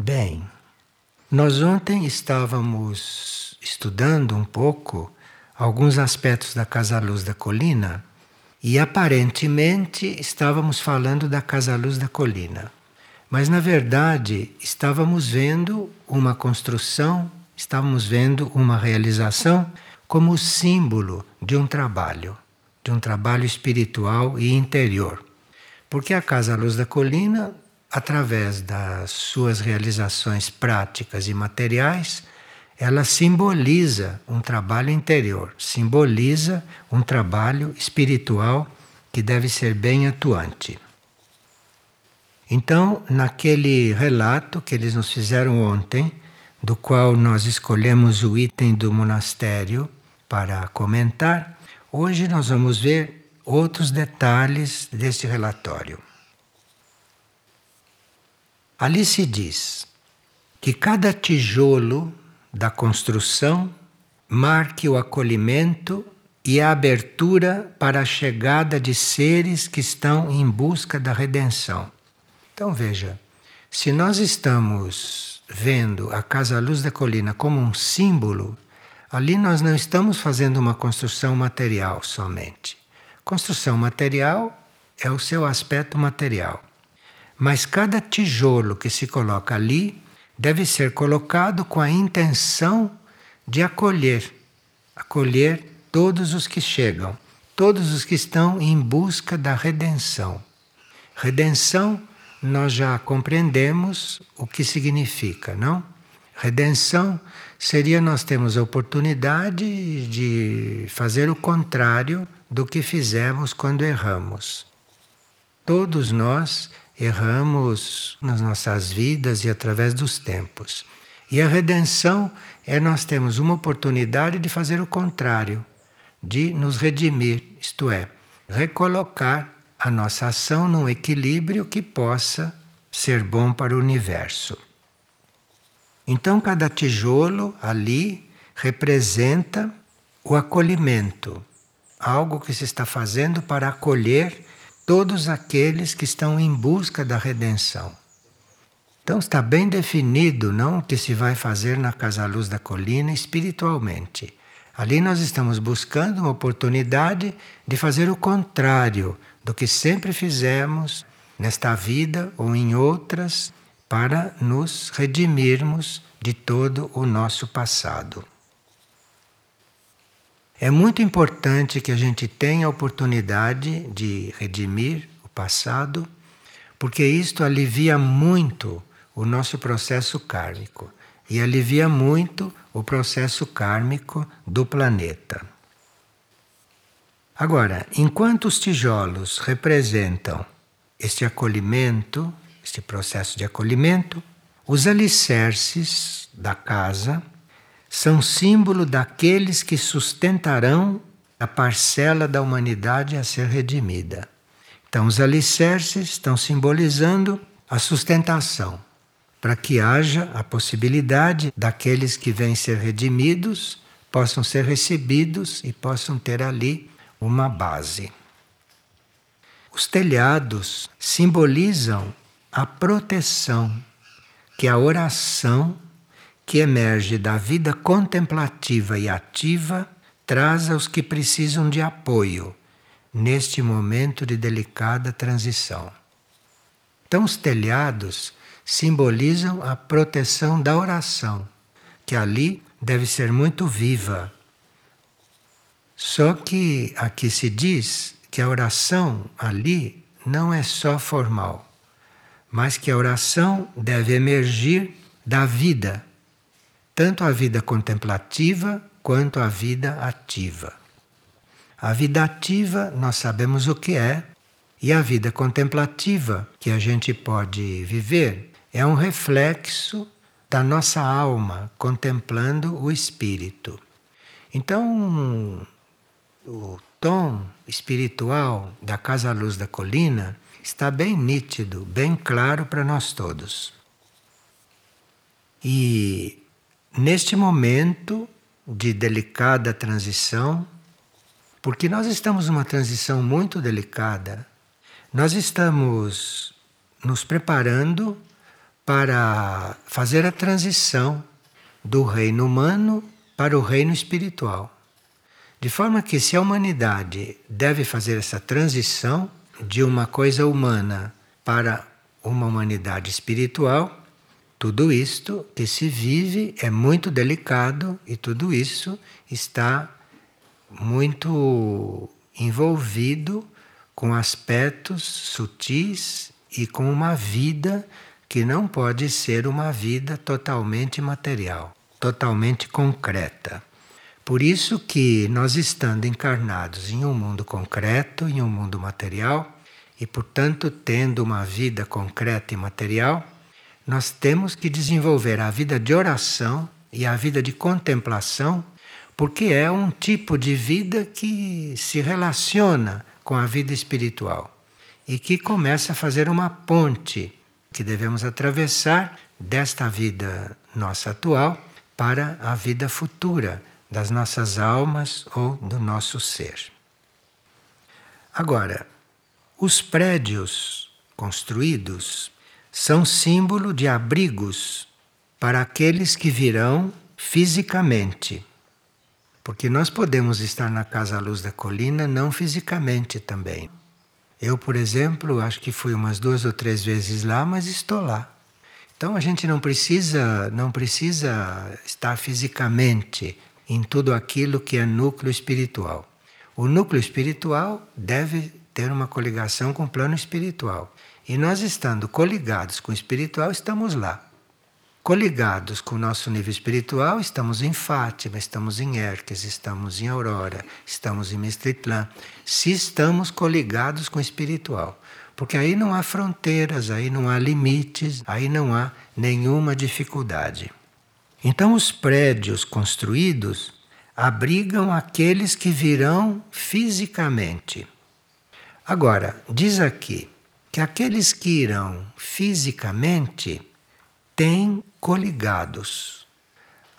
Bem, nós ontem estávamos estudando um pouco alguns aspectos da Casa Luz da Colina e aparentemente estávamos falando da Casa Luz da Colina. Mas na verdade estávamos vendo uma construção, estávamos vendo uma realização como símbolo de um trabalho, de um trabalho espiritual e interior. Porque a Casa Luz da Colina, através das suas realizações práticas e materiais, ela simboliza um trabalho interior, simboliza um trabalho espiritual que deve ser bem atuante. Então, naquele relato que eles nos fizeram ontem, do qual nós escolhemos o item do monastério para comentar, hoje nós vamos ver outros detalhes deste relatório. Ali se diz que cada tijolo da construção marque o acolhimento e a abertura para a chegada de seres que estão em busca da redenção. Então veja, se nós estamos vendo a Casa Luz da Colina como um símbolo, ali nós não estamos fazendo uma construção material somente. Construção material é o seu aspecto material. Mas cada tijolo que se coloca ali deve ser colocado com a intenção de acolher, acolher todos os que chegam, todos os que estão em busca da redenção. Redenção nós já compreendemos o que significa, não? Redenção seria nós temos a oportunidade de fazer o contrário do que fizemos quando erramos. Todos nós erramos nas nossas vidas e através dos tempos. E a redenção é nós temos uma oportunidade de fazer o contrário, de nos redimir, isto é, recolocar a nossa ação num equilíbrio que possa ser bom para o universo. Então, cada tijolo ali representa o acolhimento, algo que se está fazendo para acolher todos aqueles que estão em busca da redenção. Então está bem definido, não, o que se vai fazer na Casa Luz da Colina espiritualmente. Ali nós estamos buscando uma oportunidade de fazer o contrário do que sempre fizemos nesta vida ou em outras para nos redimirmos de todo o nosso passado. É muito importante que a gente tenha a oportunidade de redimir o passado, porque isto alivia muito o nosso processo kármico e alivia muito o processo kármico do planeta. Agora, enquanto os tijolos representam este acolhimento, este processo de acolhimento, os alicerces da casa são símbolo daqueles que sustentarão a parcela da humanidade a ser redimida. Então, os alicerces estão simbolizando a sustentação, para que haja a possibilidade daqueles que vêm ser redimidos possam ser recebidos e possam ter ali uma base. Os telhados simbolizam a proteção que a oração que emerge da vida contemplativa e ativa traz aos que precisam de apoio neste momento de delicada transição. Então, os telhados simbolizam a proteção da oração, que ali deve ser muito viva, só que aqui se diz que a oração ali não é só formal, mas que a oração deve emergir da vida, tanto a vida contemplativa quanto a vida ativa. A vida ativa nós sabemos o que é, e a vida contemplativa que a gente pode viver é um reflexo da nossa alma contemplando o espírito. Então, o tom espiritual da Casa Luz da Colina está bem nítido, bem claro para nós todos. E neste momento de delicada transição, porque nós estamos numa transição muito delicada, nós estamos nos preparando para fazer a transição do reino humano para o reino espiritual. De forma que, se a humanidade deve fazer essa transição de uma coisa humana para uma humanidade espiritual, tudo isto que se vive é muito delicado e tudo isso está muito envolvido com aspectos sutis e com uma vida que não pode ser uma vida totalmente material, totalmente concreta. Por isso que nós estando encarnados em um mundo concreto, em um mundo material, e portanto tendo uma vida concreta e material, nós temos que desenvolver a vida de oração e a vida de contemplação, porque é um tipo de vida que se relaciona com a vida espiritual e que começa a fazer uma ponte que devemos atravessar desta vida nossa atual para a vida futura das nossas almas ou do nosso ser. Agora, os prédios construídos são símbolo de abrigos para aqueles que virão fisicamente. Porque nós podemos estar na Casa Luz da Colina não fisicamente também. Eu, por exemplo, acho que fui umas duas ou três vezes lá, mas estou lá. Então a gente não precisa, não precisa estar fisicamente em tudo aquilo que é núcleo espiritual. O núcleo espiritual deve ter uma coligação com o plano espiritual. E nós estando coligados com o espiritual, estamos lá. Coligados com o nosso nível espiritual, estamos em Fátima, estamos em Erques, estamos em Aurora, estamos em Mistritlã. Se estamos coligados com o espiritual. Porque aí não há fronteiras, aí não há limites, aí não há nenhuma dificuldade. Então, os prédios construídos abrigam aqueles que virão fisicamente. Agora, diz aqui que aqueles que irão fisicamente têm coligados.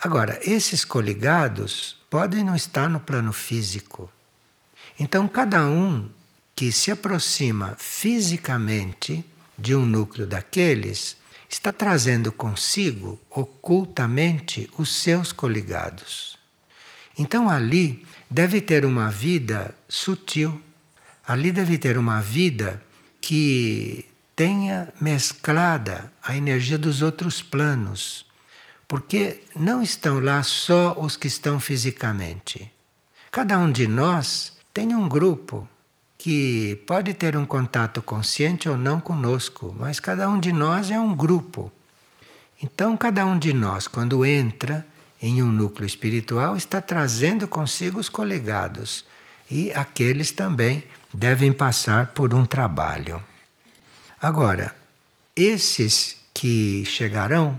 Agora, esses coligados podem não estar no plano físico. Então, cada um que se aproxima fisicamente de um núcleo daqueles está trazendo consigo ocultamente os seus coligados. Então, ali deve ter uma vida sutil, ali deve ter uma vida que tenha mesclada a energia dos outros planos, porque não estão lá só os que estão fisicamente. Cada um de nós tem um grupo que pode ter um contato consciente ou não conosco, mas cada um de nós é um grupo. Então, cada um de nós, quando entra em um núcleo espiritual, está trazendo consigo os colegados e aqueles também devem passar por um trabalho. Agora, esses que chegarão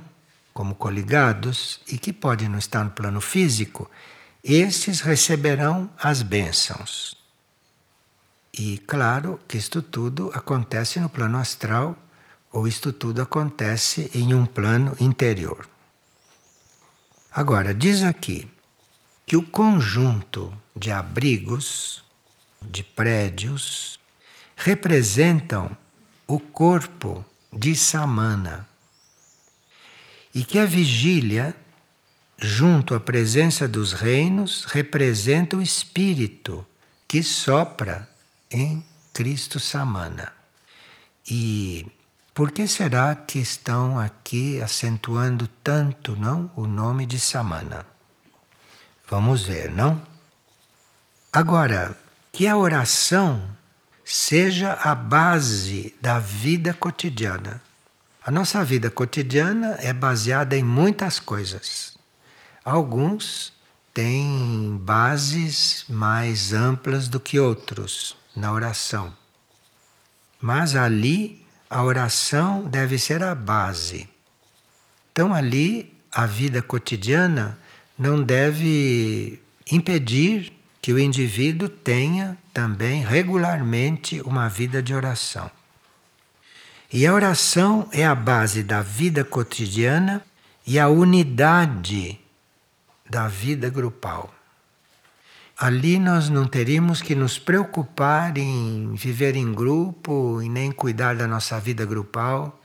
como coligados e que podem não estar no plano físico, esses receberão as bênçãos. E claro que isto tudo acontece no plano astral, ou isto tudo acontece em um plano interior. Agora, diz aqui que o conjunto de abrigos de prédios representam o corpo de Samana e que a vigília, junto à presença dos reinos, representa o espírito que sopra em Cristo Samana. E por que será que estão aqui acentuando tanto, não, o nome de Samana? Vamos ver, não? Agora, que a oração seja a base da vida cotidiana. A nossa vida cotidiana é baseada em muitas coisas. Alguns têm bases mais amplas do que outros na oração. Mas ali a oração deve ser a base. Então ali a vida cotidiana não deve impedir que o indivíduo tenha também regularmente uma vida de oração. E a oração é a base da vida cotidiana e a unidade da vida grupal. Ali nós não teríamos que nos preocupar em viver em grupo e nem cuidar da nossa vida grupal,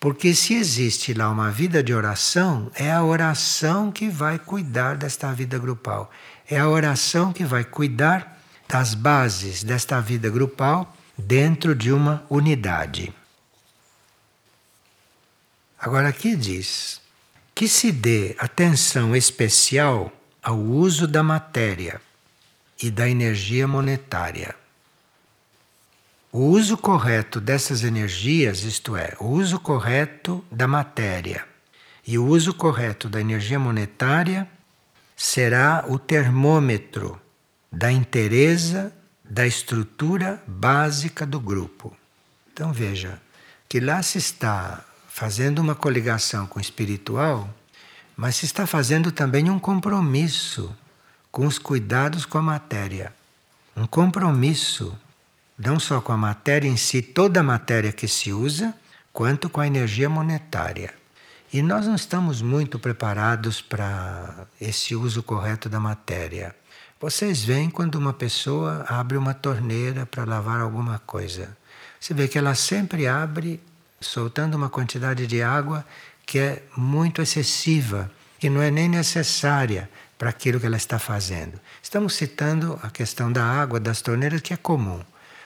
Porque se existe lá uma vida de oração, é a oração que vai cuidar desta vida grupal. É a oração que vai cuidar das bases desta vida grupal dentro de uma unidade. Agora aqui diz que se dê atenção especial ao uso da matéria e da energia monetária. O uso correto dessas energias, isto é, o uso correto da matéria e o uso correto da energia monetária, será o termômetro da inteireza da estrutura básica do grupo. Então veja que lá se está fazendo uma coligação com o espiritual, mas se está fazendo também um compromisso com os cuidados com a matéria. Um compromisso, não só com a matéria em si, toda a matéria que se usa, quanto com a energia monetária. E nós não estamos muito preparados para esse uso correto da matéria. Vocês veem quando uma pessoa abre uma torneira para lavar alguma coisa. Você vê que ela sempre abre soltando uma quantidade de água que é muito excessiva, que não é nem necessária para aquilo que ela está fazendo. Estamos citando a questão da água das torneiras, que é comum.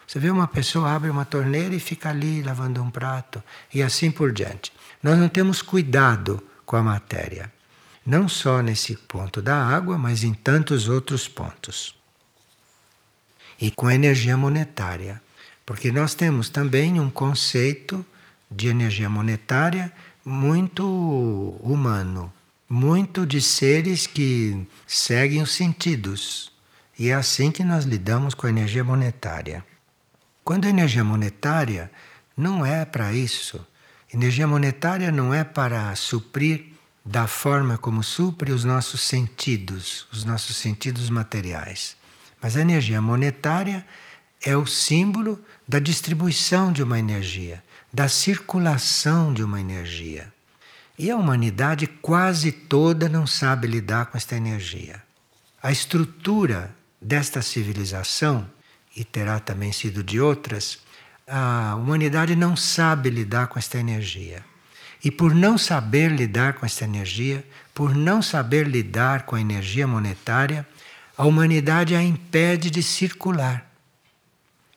Você vê uma pessoa abre uma torneira e fica ali lavando um prato, e assim por diante. Nós não temos cuidado com a matéria, não só nesse ponto da água, mas em tantos outros pontos. E com a energia monetária, porque nós temos também um conceito de energia monetária muito humano, muito de seres que seguem os sentidos. E é assim que nós lidamos com a energia monetária. Quando a energia monetária não é para isso. Energia monetária não é para suprir da forma como supre os nossos sentidos, os nossos sentidos materiais. Mas a energia monetária é o símbolo da distribuição de uma energia, da circulação de uma energia. E a humanidade quase toda não sabe lidar com esta energia. A estrutura desta civilização, e terá também sido de outras, a humanidade não sabe lidar com esta energia. E por não saber lidar com esta energia, por não saber lidar com a energia monetária, a humanidade a impede de circular.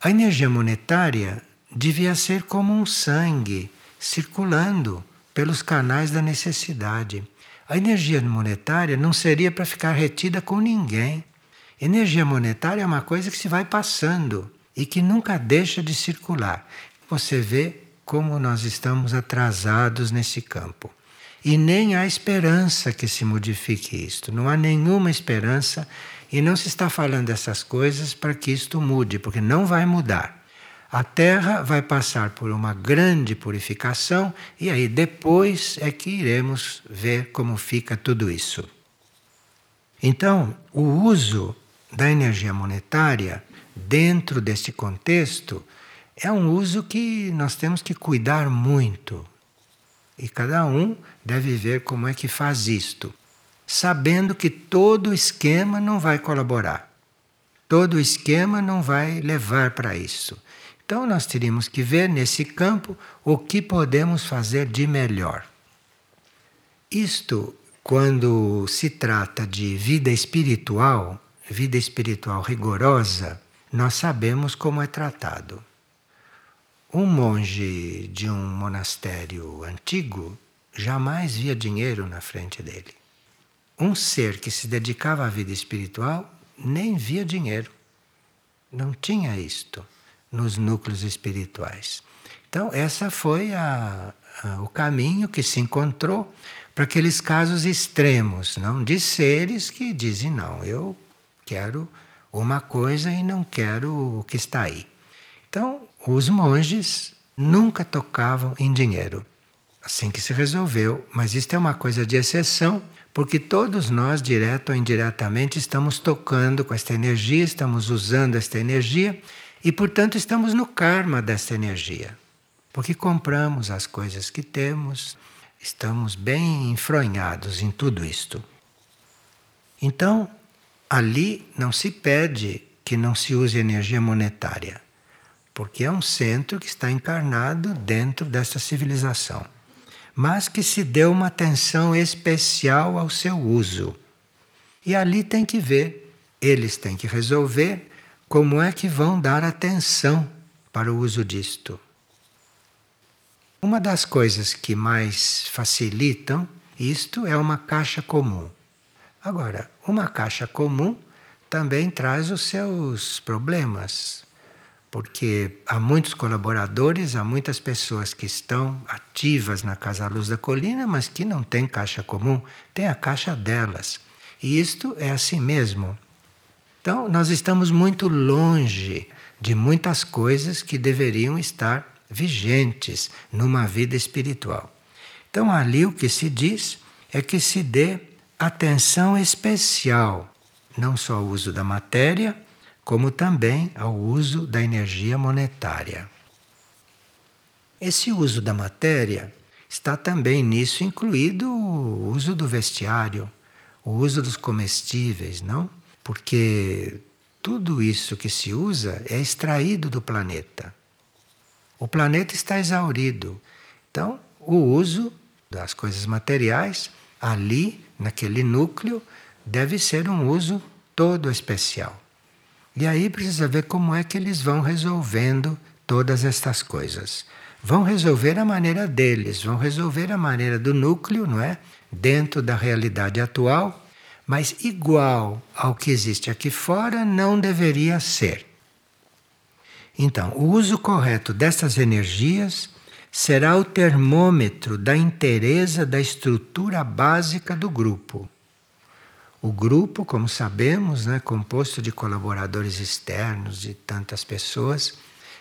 A energia monetária devia ser como um sangue circulando pelos canais da necessidade. A energia monetária não seria para ficar retida com ninguém. Energia monetária é uma coisa que se vai passando e que nunca deixa de circular. Você vê como nós estamos atrasados nesse campo. E nem há esperança que se modifique isto. Não há nenhuma esperança e não se está falando dessas coisas para que isto mude, porque não vai mudar. A Terra vai passar por uma grande purificação e aí depois é que iremos ver como fica tudo isso. Então, o uso da energia monetária dentro deste contexto é um uso que nós temos que cuidar muito. E cada um deve ver como é que faz isto, sabendo que todo esquema não vai colaborar. Todo esquema não vai levar para isso. Então nós teríamos que ver nesse campo o que podemos fazer de melhor. Isto, quando se trata de vida espiritual, vida espiritual rigorosa, nós sabemos como é tratado. Um monge de um monastério antigo jamais via dinheiro na frente dele. Um ser que se dedicava à vida espiritual nem via dinheiro. Não tinha isto nos núcleos espirituais. Então, essa foi a, a, o caminho que se encontrou para aqueles casos extremos, não de seres que dizem não, eu quero uma coisa e não quero o que está aí. Então, os monges nunca tocavam em dinheiro. Assim que se resolveu, mas isto é uma coisa de exceção, porque todos nós, direto ou indiretamente, estamos tocando com esta energia, estamos usando esta energia e, portanto, estamos no karma dessa energia. Porque compramos as coisas que temos, estamos bem enfronhados em tudo isto. Então, ali não se pede que não se use energia monetária, porque é um centro que está encarnado dentro dessa civilização. mas que se deu uma atenção especial ao seu uso. E ali tem que ver, eles têm que resolver como é que vão dar atenção para o uso disto. Uma das coisas que mais facilitam isto é uma caixa comum. Agora, uma caixa comum também traz os seus problemas, porque há muitos colaboradores, há muitas pessoas que estão ativas na Casa Luz da Colina, mas que não têm caixa comum, tem a caixa delas. E isto é assim mesmo. Então, nós estamos muito longe de muitas coisas que deveriam estar vigentes numa vida espiritual. Então, ali o que se diz é que se dê atenção especial, não só ao uso da matéria, como também ao uso da energia monetária. Esse uso da matéria está também nisso incluído o uso do vestiário, o uso dos comestíveis, não? Porque tudo isso que se usa é extraído do planeta. O planeta está exaurido. Então, o uso das coisas materiais ali, naquele núcleo, deve ser um uso todo especial. E aí precisa ver como é que eles vão resolvendo todas estas coisas. Vão resolver a maneira deles, vão resolver a maneira do núcleo, não é? Dentro da realidade atual, mas igual ao que existe aqui fora não deveria ser. Então, o uso correto dessas energias será o termômetro da inteireza da estrutura básica do grupo. O grupo, como sabemos, é né, composto de colaboradores externos, de tantas pessoas,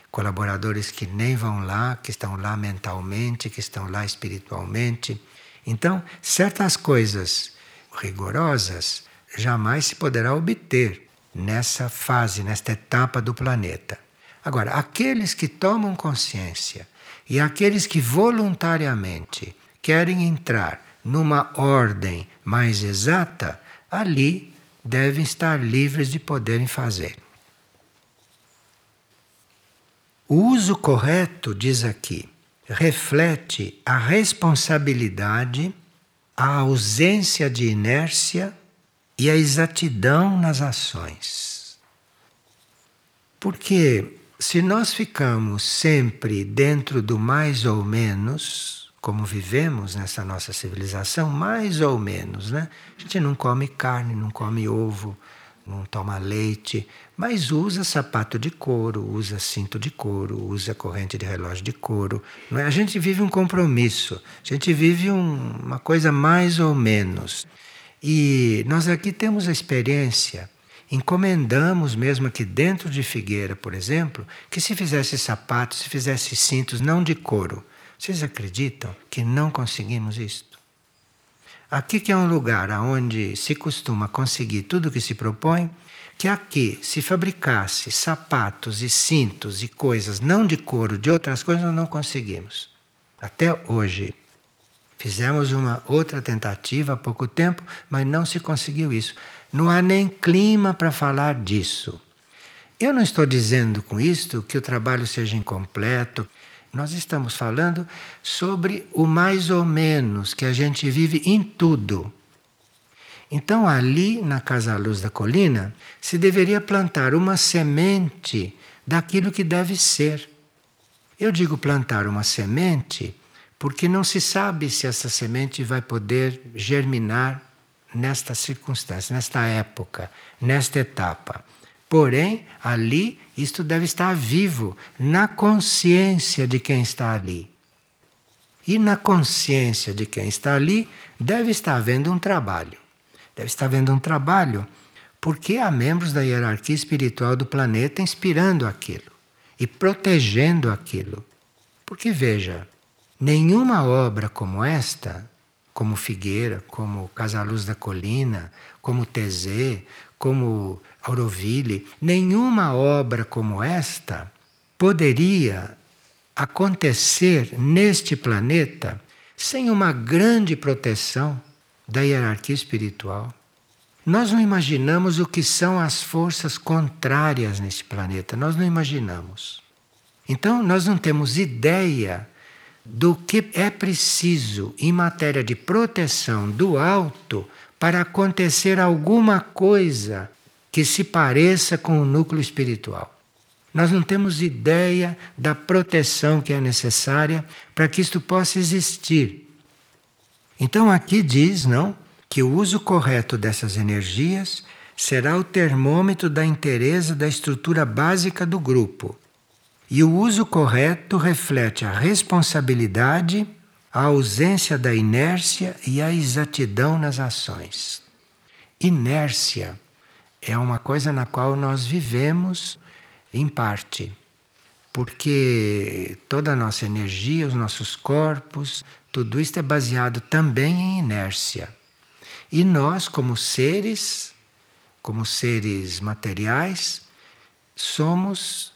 colaboradores que nem vão lá, que estão lá mentalmente, que estão lá espiritualmente. Então, certas coisas rigorosas jamais se poderá obter nessa fase, nesta etapa do planeta. Agora, aqueles que tomam consciência e aqueles que voluntariamente querem entrar numa ordem mais exata, ali devem estar livres de poderem fazer. O uso correto, diz aqui, reflete a responsabilidade, a ausência de inércia e a exatidão nas ações. Porque se nós ficamos sempre dentro do mais ou menos, como vivemos nessa nossa civilização, mais ou menos, né? A gente não come carne, não come ovo, não toma leite, mas usa sapato de couro, usa cinto de couro, usa corrente de relógio de couro. Não é? A gente vive um compromisso, a gente vive um, uma coisa mais ou menos. E nós aqui temos a experiência encomendamos mesmo aqui dentro de Figueira, por exemplo, que se fizesse sapatos, se fizesse cintos não de couro. Vocês acreditam que não conseguimos isto? Aqui que é um lugar onde se costuma conseguir tudo o que se propõe, que aqui se fabricasse sapatos e cintos e coisas não de couro, de outras coisas, nós não conseguimos. Até hoje. Fizemos uma outra tentativa há pouco tempo, mas não se conseguiu isso. Não há nem clima para falar disso. Eu não estou dizendo com isto que o trabalho seja incompleto. Nós estamos falando sobre o mais ou menos que a gente vive em tudo. Então, ali na Casa Luz da Colina, se deveria plantar uma semente daquilo que deve ser. Eu digo plantar uma semente porque não se sabe se essa semente vai poder germinar nesta circunstância, nesta época, nesta etapa. Porém, ali isto deve estar vivo na consciência de quem está ali. E na consciência de quem está ali deve estar havendo um trabalho. Deve estar havendo um trabalho porque há membros da hierarquia espiritual do planeta inspirando aquilo e protegendo aquilo. Porque veja, nenhuma obra como esta como Figueira, como Casaluz da Colina, como Tezé, como Auroville, nenhuma obra como esta poderia acontecer neste planeta sem uma grande proteção da hierarquia espiritual. Nós não imaginamos o que são as forças contrárias neste planeta, nós não imaginamos. Então, nós não temos ideia do que é preciso em matéria de proteção do alto para acontecer alguma coisa que se pareça com o núcleo espiritual. Nós não temos ideia da proteção que é necessária para que isto possa existir. Então aqui diz, não, que o uso correto dessas energias será o termômetro da inteireza da estrutura básica do grupo. E o uso correto reflete a responsabilidade, a ausência da inércia e a exatidão nas ações. Inércia é uma coisa na qual nós vivemos em parte, porque toda a nossa energia, os nossos corpos, tudo isso é baseado também em inércia. E nós, como seres, como seres materiais, somos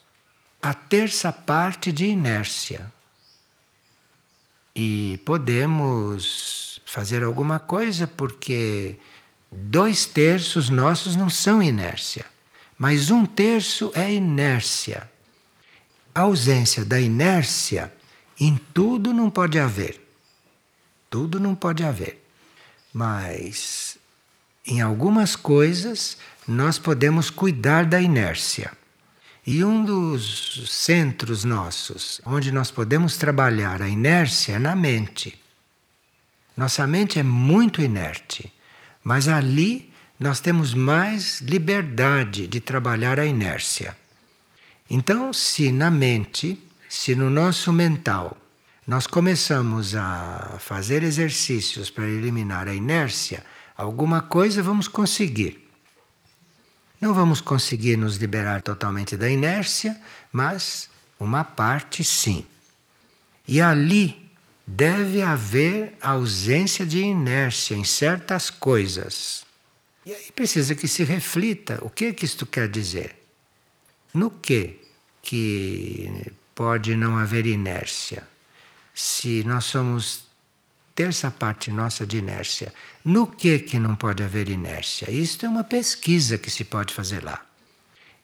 a terça parte de inércia. E podemos fazer alguma coisa porque dois terços nossos não são inércia, mas um terço é inércia. A ausência da inércia em tudo não pode haver. Tudo não pode haver. Mas em algumas coisas nós podemos cuidar da inércia. E um dos centros nossos, onde nós podemos trabalhar a inércia, é na mente. Nossa mente é muito inerte, mas ali nós temos mais liberdade de trabalhar a inércia. Então, se na mente, se no nosso mental, nós começamos a fazer exercícios para eliminar a inércia, alguma coisa vamos conseguir. Não vamos conseguir nos liberar totalmente da inércia, mas uma parte sim. E ali deve haver ausência de inércia em certas coisas. E aí precisa que se reflita o que, que isto quer dizer. No que que pode não haver inércia? Se nós somos terça parte nossa de inércia. No que que não pode haver inércia? Isto é uma pesquisa que se pode fazer lá.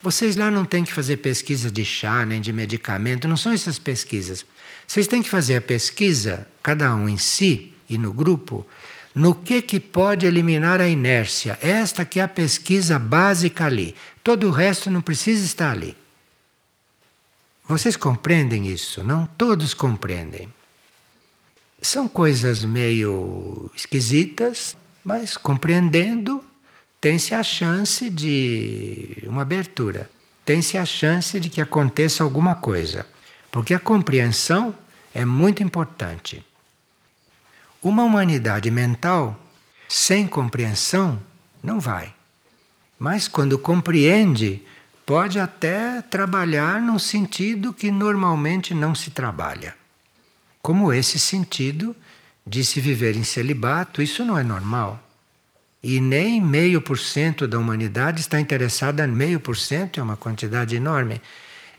Vocês lá não têm que fazer pesquisa de chá nem de medicamento, não são essas pesquisas. Vocês têm que fazer a pesquisa, cada um em si e no grupo, no que que pode eliminar a inércia. Esta que é a pesquisa básica ali. Todo o resto não precisa estar ali. Vocês compreendem isso, não? Todos compreendem. São coisas meio esquisitas, mas compreendendo, tem-se a chance de uma abertura, tem-se a chance de que aconteça alguma coisa, porque a compreensão é muito importante. Uma humanidade mental sem compreensão não vai. Mas quando compreende, pode até trabalhar num sentido que normalmente não se trabalha como esse sentido de se viver em celibato, isso não é normal. E nem meio por cento da humanidade está interessada, meio por cento é uma quantidade enorme,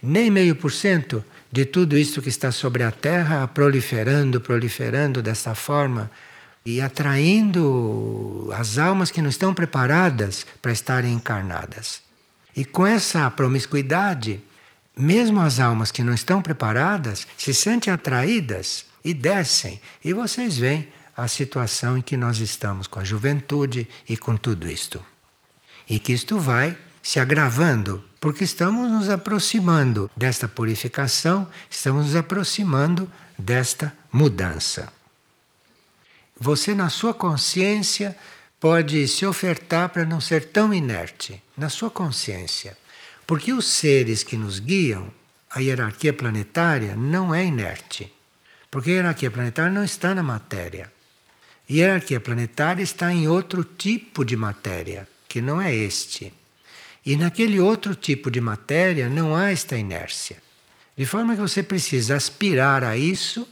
nem meio por cento de tudo isso que está sobre a Terra proliferando, proliferando dessa forma e atraindo as almas que não estão preparadas para estarem encarnadas. E com essa promiscuidade, mesmo as almas que não estão preparadas se sentem atraídas e descem. E vocês veem a situação em que nós estamos com a juventude e com tudo isto. E que isto vai se agravando, porque estamos nos aproximando desta purificação, estamos nos aproximando desta mudança. Você, na sua consciência, pode se ofertar para não ser tão inerte, na sua consciência. Porque os seres que nos guiam, a hierarquia planetária, não é inerte. Porque a hierarquia planetária não está na matéria. A hierarquia planetária está em outro tipo de matéria, que não é este. E naquele outro tipo de matéria não há esta inércia. De forma que você precisa aspirar a isso,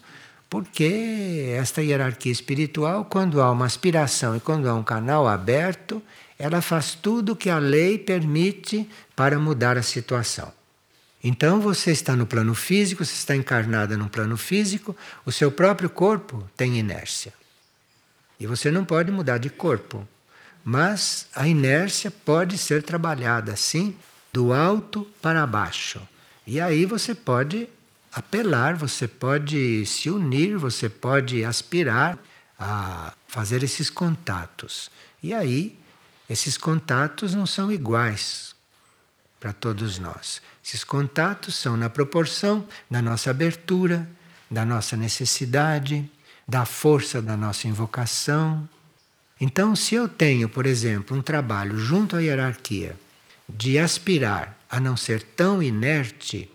porque esta hierarquia espiritual, quando há uma aspiração e quando há um canal aberto, ela faz tudo o que a lei permite para mudar a situação. Então você está no plano físico, você está encarnada no plano físico, o seu próprio corpo tem inércia. E você não pode mudar de corpo. Mas a inércia pode ser trabalhada assim, do alto para baixo. E aí você pode apelar, você pode se unir, você pode aspirar a fazer esses contatos. E aí, esses contatos não são iguais para todos nós. Esses contatos são na proporção da nossa abertura, da nossa necessidade, da força da nossa invocação. Então, se eu tenho, por exemplo, um trabalho junto à hierarquia de aspirar a não ser tão inerte,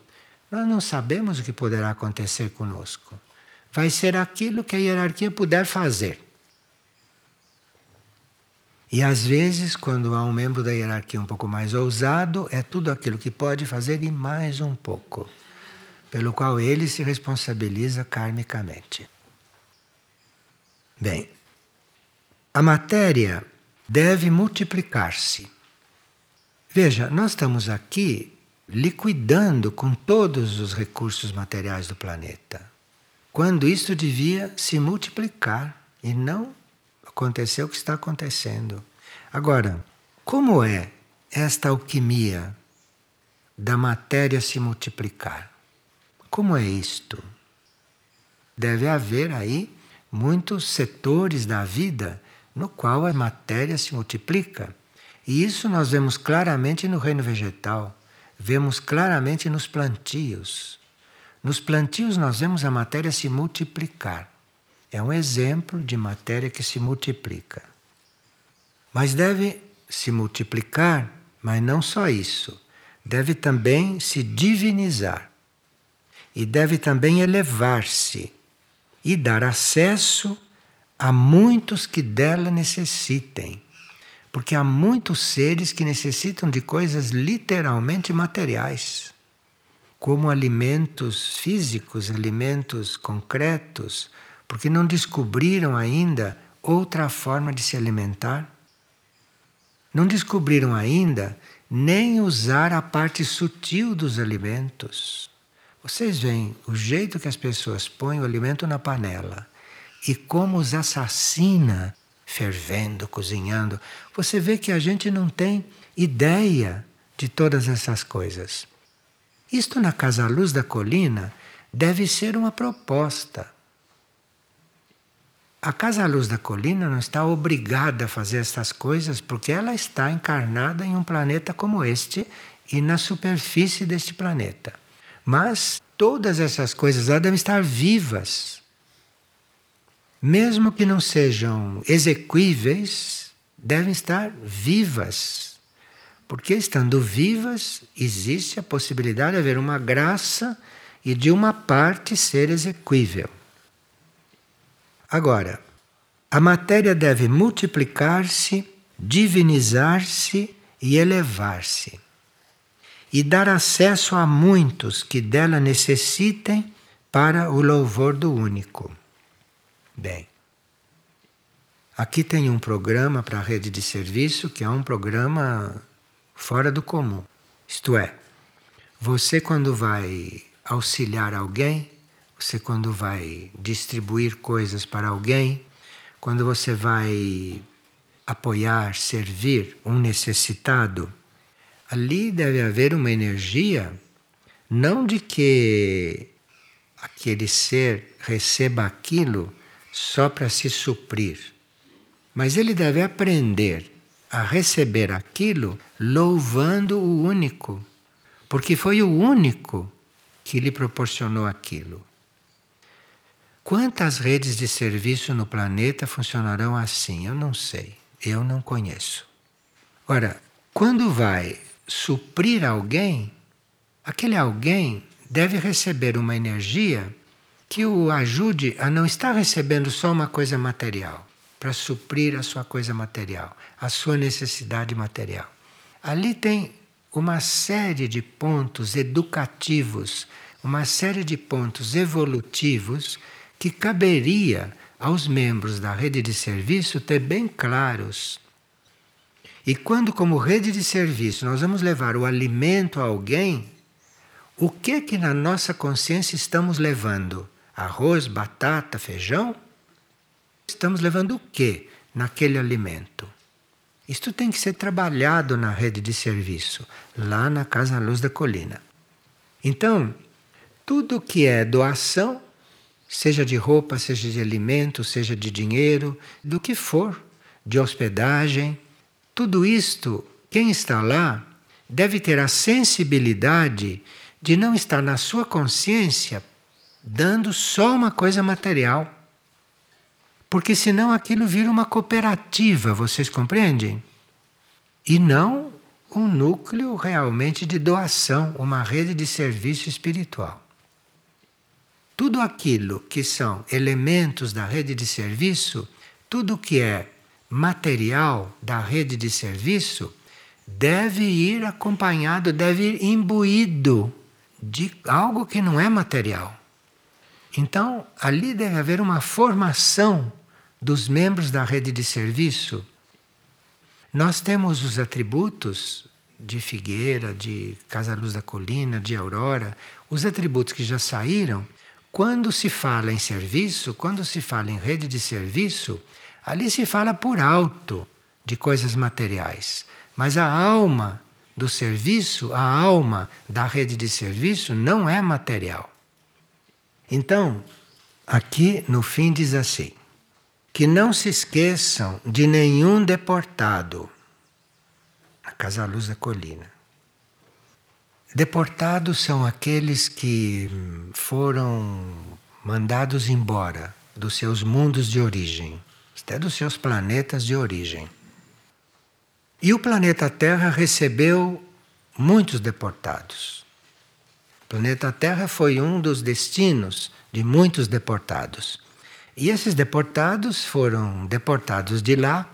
nós não sabemos o que poderá acontecer conosco. Vai ser aquilo que a hierarquia puder fazer. E às vezes, quando há um membro da hierarquia um pouco mais ousado, é tudo aquilo que pode fazer e mais um pouco, pelo qual ele se responsabiliza karmicamente. Bem, a matéria deve multiplicar-se. Veja, nós estamos aqui liquidando com todos os recursos materiais do planeta, quando isso devia se multiplicar e não aconteceu o que está acontecendo. Agora, como é esta alquimia da matéria se multiplicar? Como é isto? Deve haver aí muitos setores da vida no qual a matéria se multiplica. E isso nós vemos claramente no reino vegetal, vemos claramente nos plantios. Nos plantios nós vemos a matéria se multiplicar. É um exemplo de matéria que se multiplica. Mas deve se multiplicar, mas não só isso. Deve também se divinizar. E deve também elevar-se e dar acesso a muitos que dela necessitem. Porque há muitos seres que necessitam de coisas literalmente materiais, como alimentos físicos, alimentos concretos, porque não descobriram ainda outra forma de se alimentar. Não descobriram ainda nem usar a parte sutil dos alimentos. Vocês veem o jeito que as pessoas põem o alimento na panela e como os assassina fervendo, cozinhando. Você vê que a gente não tem ideia de todas essas coisas. Isto na Casa Luz da Colina deve ser uma proposta. A Casa Luz da Colina não está obrigada a fazer essas coisas porque ela está encarnada em um planeta como este e na superfície deste planeta. Mas todas essas coisas lá devem estar vivas. Mesmo que não sejam exequíveis, devem estar vivas. Porque estando vivas, existe a possibilidade de haver uma graça e de uma parte ser exequível. Agora, a matéria deve multiplicar-se, divinizar-se e elevar-se, e dar acesso a muitos que dela necessitem para o louvor do único. Bem, aqui tem um programa para a rede de serviço que é um programa fora do comum. Isto é, você quando vai auxiliar alguém, você, quando vai distribuir coisas para alguém, quando você vai apoiar, servir um necessitado, ali deve haver uma energia, não de que aquele ser receba aquilo só para se suprir, mas ele deve aprender a receber aquilo louvando o único, porque foi o único que lhe proporcionou aquilo. Quantas redes de serviço no planeta funcionarão assim? Eu não sei, eu não conheço. Ora, quando vai suprir alguém, aquele alguém deve receber uma energia que o ajude a não estar recebendo só uma coisa material, para suprir a sua coisa material, a sua necessidade material. Ali tem uma série de pontos educativos, uma série de pontos evolutivos que caberia aos membros da rede de serviço ter bem claros. E quando, como rede de serviço, nós vamos levar o alimento a alguém, o que que na nossa consciência estamos levando? Arroz, batata, feijão? Estamos levando o que naquele alimento? Isto tem que ser trabalhado na rede de serviço, lá na Casa Luz da Colina. Então, tudo que é doação, seja de roupa, seja de alimento, seja de dinheiro, do que for, de hospedagem, tudo isto, quem está lá deve ter a sensibilidade de não estar na sua consciência dando só uma coisa material. Porque senão aquilo vira uma cooperativa, vocês compreendem? E não um núcleo realmente de doação, uma rede de serviço espiritual. Tudo aquilo que são elementos da rede de serviço, tudo que é material da rede de serviço, deve ir acompanhado, deve ir imbuído de algo que não é material. Então, ali deve haver uma formação dos membros da rede de serviço. Nós temos os atributos de Figueira, de Casa Luz da Colina, de Aurora, os atributos que já saíram. Quando se fala em serviço, quando se fala em rede de serviço, ali se fala por alto de coisas materiais. Mas a alma do serviço, a alma da rede de serviço não é material. Então, aqui no fim diz assim: que não se esqueçam de nenhum deportado. A Casa Luz da Colina. Deportados são aqueles que foram mandados embora dos seus mundos de origem, até dos seus planetas de origem. E o planeta Terra recebeu muitos deportados. O planeta Terra foi um dos destinos de muitos deportados. E esses deportados foram deportados de lá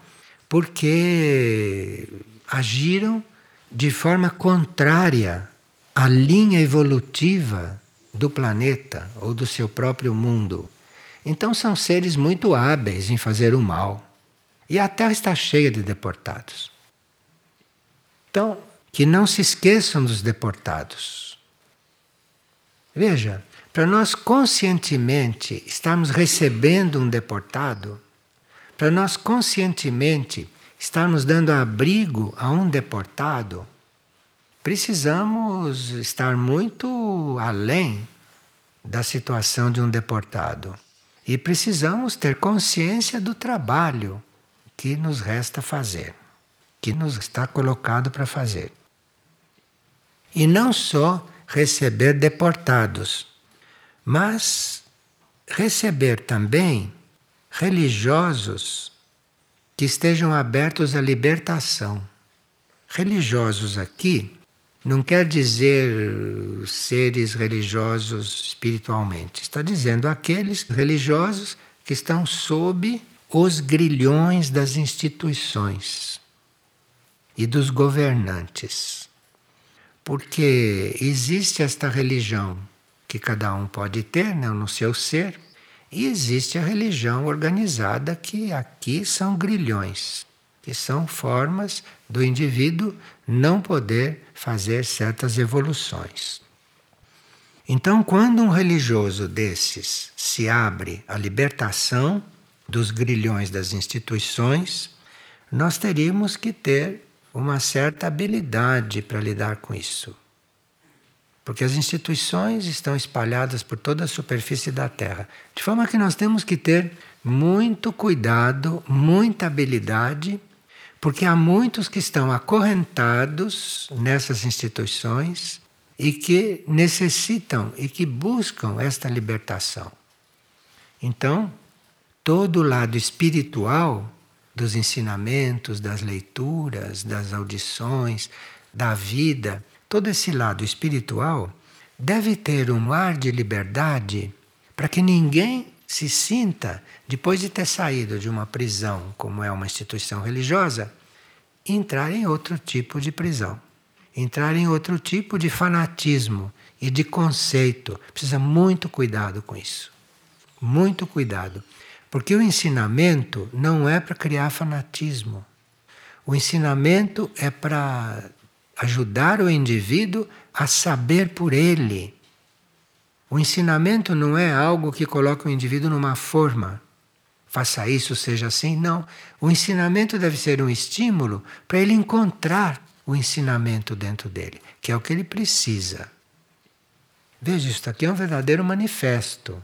porque agiram de forma contrária à linha evolutiva do planeta ou do seu próprio mundo. Então são seres muito hábeis em fazer o mal. E a Terra está cheia de deportados. Então, que não se esqueçam dos deportados. Veja, para nós conscientemente estarmos recebendo um deportado, para nós conscientemente estarmos dando abrigo a um deportado, precisamos estar muito além da situação de um deportado. E precisamos ter consciência do trabalho que nos resta fazer que nos está colocado para fazer. E não só receber deportados, mas receber também religiosos que estejam abertos à libertação. Religiosos aqui não quer dizer seres religiosos espiritualmente, está dizendo aqueles religiosos que estão sob os grilhões das instituições e dos governantes. Porque existe esta religião que cada um pode ter né, no seu ser, e existe a religião organizada que aqui são grilhões, que são formas do indivíduo não poder fazer certas evoluções. Então, quando um religioso desses se abre à libertação dos grilhões das instituições, nós teríamos que ter uma certa habilidade para lidar com isso. Porque as instituições estão espalhadas por toda a superfície da Terra. De forma que nós temos que ter muito cuidado, muita habilidade, porque há muitos que estão acorrentados nessas instituições e que necessitam e que buscam esta libertação. Então, todo o lado espiritual dos ensinamentos, das leituras, das audições, da vida, todo esse lado espiritual deve ter um ar de liberdade para que ninguém se sinta, depois de ter saído de uma prisão, como é uma instituição religiosa, entrar em outro tipo de prisão, entrar em outro tipo de fanatismo e de conceito. Precisa muito cuidado com isso. Muito cuidado. Porque o ensinamento não é para criar fanatismo. O ensinamento é para ajudar o indivíduo a saber por ele. O ensinamento não é algo que coloca o indivíduo numa forma. Faça isso, seja assim. Não. O ensinamento deve ser um estímulo para ele encontrar o ensinamento dentro dele, que é o que ele precisa. Veja, isso aqui é um verdadeiro manifesto.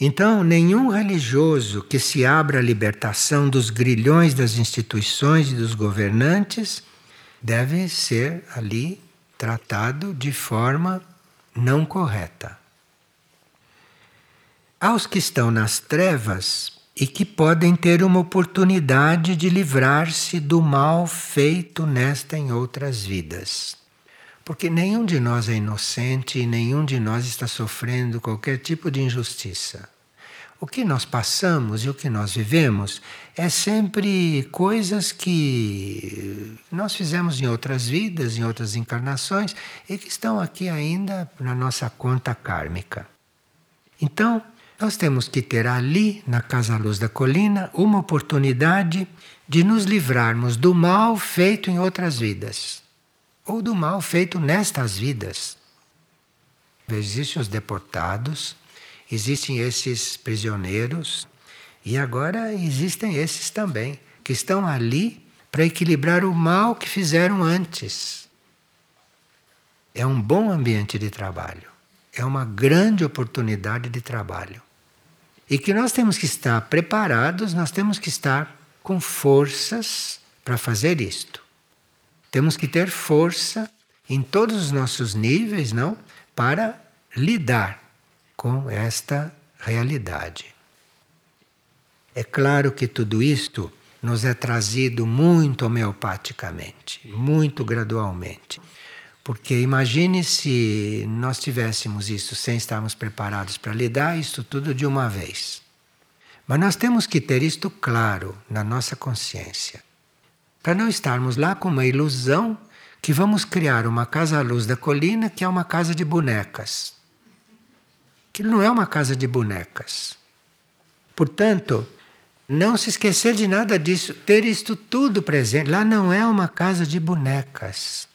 Então, nenhum religioso que se abra à libertação dos grilhões das instituições e dos governantes deve ser ali tratado de forma não correta. Aos que estão nas trevas e que podem ter uma oportunidade de livrar-se do mal feito nesta em outras vidas. Porque nenhum de nós é inocente e nenhum de nós está sofrendo qualquer tipo de injustiça. O que nós passamos e o que nós vivemos é sempre coisas que nós fizemos em outras vidas, em outras encarnações e que estão aqui ainda na nossa conta kármica. Então, nós temos que ter ali, na Casa Luz da Colina, uma oportunidade de nos livrarmos do mal feito em outras vidas, ou do mal feito nestas vidas. Existem os deportados, existem esses prisioneiros, e agora existem esses também, que estão ali para equilibrar o mal que fizeram antes. É um bom ambiente de trabalho, é uma grande oportunidade de trabalho. E que nós temos que estar preparados, nós temos que estar com forças para fazer isto. Temos que ter força em todos os nossos níveis, não? Para lidar com esta realidade. É claro que tudo isto nos é trazido muito homeopaticamente, muito gradualmente. Porque imagine se nós tivéssemos isso sem estarmos preparados para lidar isso tudo de uma vez. Mas nós temos que ter isto claro na nossa consciência. Para não estarmos lá com uma ilusão que vamos criar uma casa à luz da colina que é uma casa de bonecas. Que não é uma casa de bonecas. Portanto, não se esquecer de nada disso, ter isto tudo presente. Lá não é uma casa de bonecas.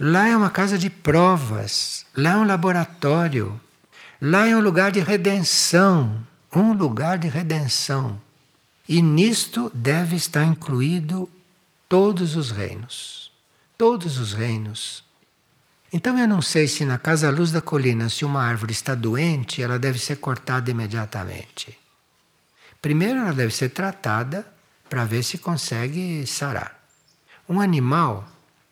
Lá é uma casa de provas, lá é um laboratório, lá é um lugar de redenção um lugar de redenção. E nisto deve estar incluído todos os reinos. Todos os reinos. Então eu não sei se na Casa Luz da Colina, se uma árvore está doente, ela deve ser cortada imediatamente. Primeiro ela deve ser tratada para ver se consegue sarar. Um animal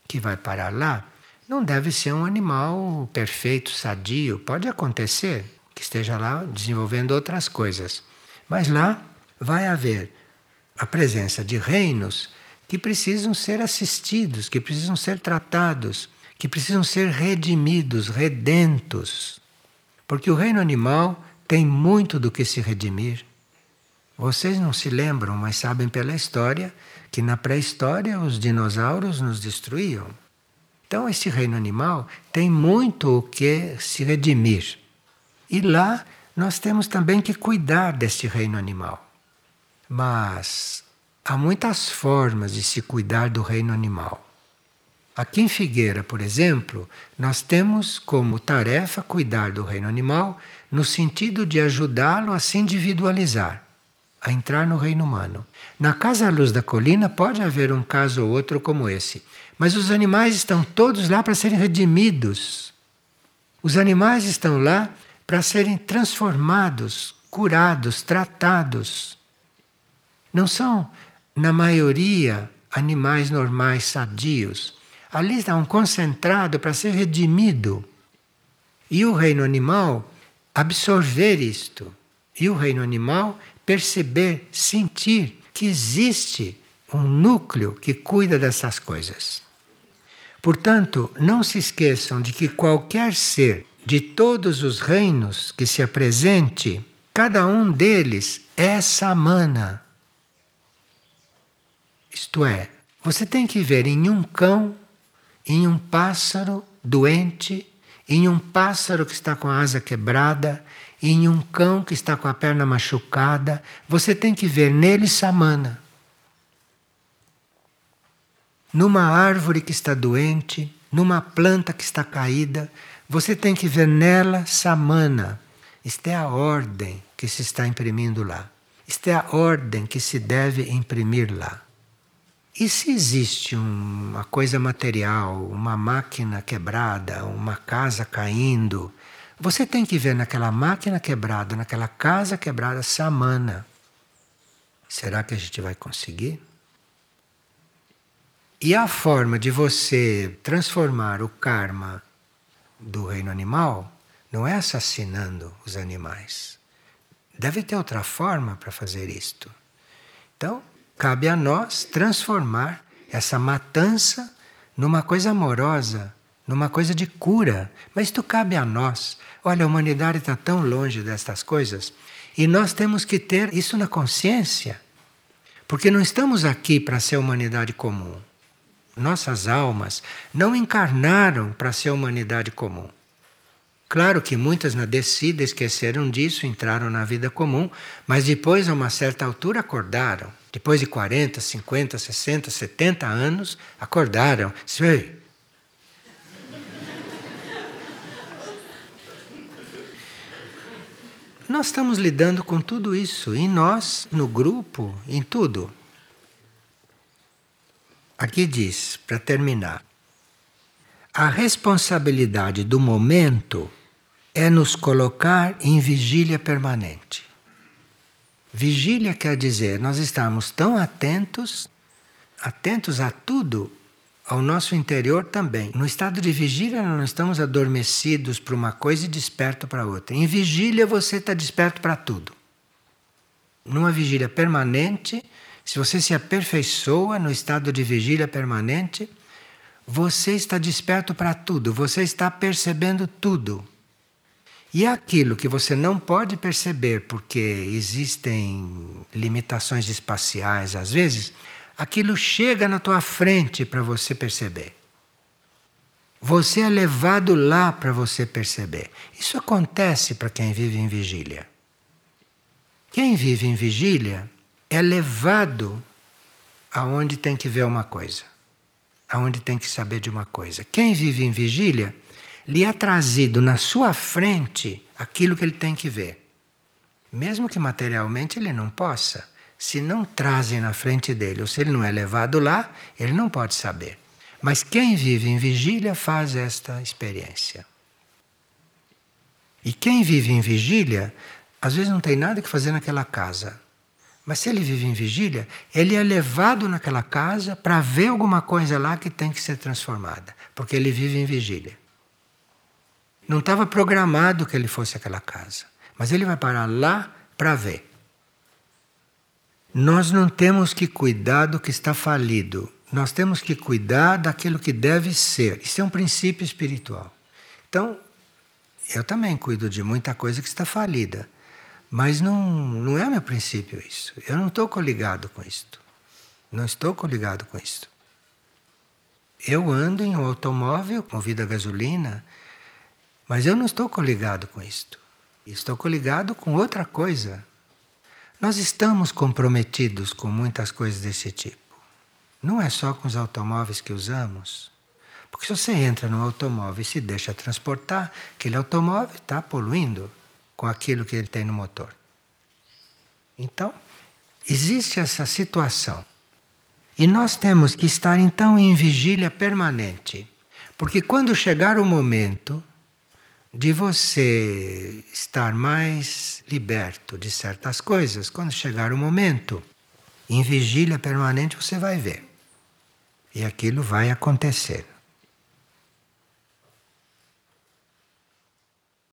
que vai parar lá não deve ser um animal perfeito, sadio. Pode acontecer que esteja lá desenvolvendo outras coisas. Mas lá vai haver a presença de reinos que precisam ser assistidos, que precisam ser tratados, que precisam ser redimidos, redentos. Porque o reino animal tem muito do que se redimir. Vocês não se lembram, mas sabem pela história que na pré-história os dinossauros nos destruíam. Então, esse reino animal tem muito o que se redimir. E lá nós temos também que cuidar deste reino animal. Mas há muitas formas de se cuidar do reino animal. Aqui em Figueira, por exemplo, nós temos como tarefa cuidar do reino animal no sentido de ajudá-lo a se individualizar, a entrar no reino humano. Na Casa Luz da Colina pode haver um caso ou outro como esse, mas os animais estão todos lá para serem redimidos. Os animais estão lá para serem transformados, curados, tratados. Não são, na maioria, animais normais, sadios. Ali está um concentrado para ser redimido. E o reino animal absorver isto. E o reino animal perceber, sentir que existe um núcleo que cuida dessas coisas. Portanto, não se esqueçam de que qualquer ser de todos os reinos que se apresente, cada um deles é samana. Isto é, você tem que ver em um cão, em um pássaro doente, em um pássaro que está com a asa quebrada, em um cão que está com a perna machucada, você tem que ver nele samana. Numa árvore que está doente, numa planta que está caída, você tem que ver nela samana. Isto é a ordem que se está imprimindo lá. Isto é a ordem que se deve imprimir lá. E se existe uma coisa material, uma máquina quebrada, uma casa caindo, você tem que ver naquela máquina quebrada, naquela casa quebrada, Samana. Será que a gente vai conseguir? E a forma de você transformar o karma do reino animal não é assassinando os animais. Deve ter outra forma para fazer isto. Então, cabe a nós transformar essa matança numa coisa amorosa, numa coisa de cura. Mas isto cabe a nós. Olha, a humanidade está tão longe destas coisas e nós temos que ter isso na consciência. Porque não estamos aqui para ser humanidade comum. Nossas almas não encarnaram para ser humanidade comum. Claro que muitas na descida esqueceram disso, entraram na vida comum, mas depois, a uma certa altura, acordaram. Depois de 40, 50, 60, 70 anos, acordaram. Sei. Nós estamos lidando com tudo isso, em nós, no grupo, em tudo. Aqui diz, para terminar, a responsabilidade do momento é nos colocar em vigília permanente. Vigília quer dizer nós estamos tão atentos, atentos a tudo, ao nosso interior também. No estado de vigília, nós estamos adormecidos para uma coisa e desperto para outra. Em vigília, você está desperto para tudo. Numa vigília permanente, se você se aperfeiçoa no estado de vigília permanente, você está desperto para tudo, você está percebendo tudo. E aquilo que você não pode perceber porque existem limitações espaciais às vezes, aquilo chega na tua frente para você perceber. Você é levado lá para você perceber. Isso acontece para quem vive em vigília. Quem vive em vigília é levado aonde tem que ver uma coisa, aonde tem que saber de uma coisa. Quem vive em vigília lhe é trazido na sua frente aquilo que ele tem que ver. Mesmo que materialmente ele não possa, se não trazem na frente dele, ou se ele não é levado lá, ele não pode saber. Mas quem vive em vigília faz esta experiência. E quem vive em vigília, às vezes não tem nada que fazer naquela casa. Mas se ele vive em vigília, ele é levado naquela casa para ver alguma coisa lá que tem que ser transformada, porque ele vive em vigília. Não estava programado que ele fosse aquela casa, mas ele vai parar lá para ver. Nós não temos que cuidar do que está falido, nós temos que cuidar daquilo que deve ser. Isso é um princípio espiritual. Então, eu também cuido de muita coisa que está falida, mas não, não é meu princípio isso. Eu não estou coligado com isto. Não estou coligado com isto. Eu ando em um automóvel movido a gasolina mas eu não estou coligado com isto. Estou coligado com outra coisa. Nós estamos comprometidos com muitas coisas desse tipo. Não é só com os automóveis que usamos. Porque se você entra num automóvel e se deixa transportar, aquele automóvel está poluindo com aquilo que ele tem no motor. Então, existe essa situação. E nós temos que estar então em vigília permanente. Porque quando chegar o momento de você estar mais liberto de certas coisas, quando chegar o momento, em vigília permanente você vai ver. E aquilo vai acontecer.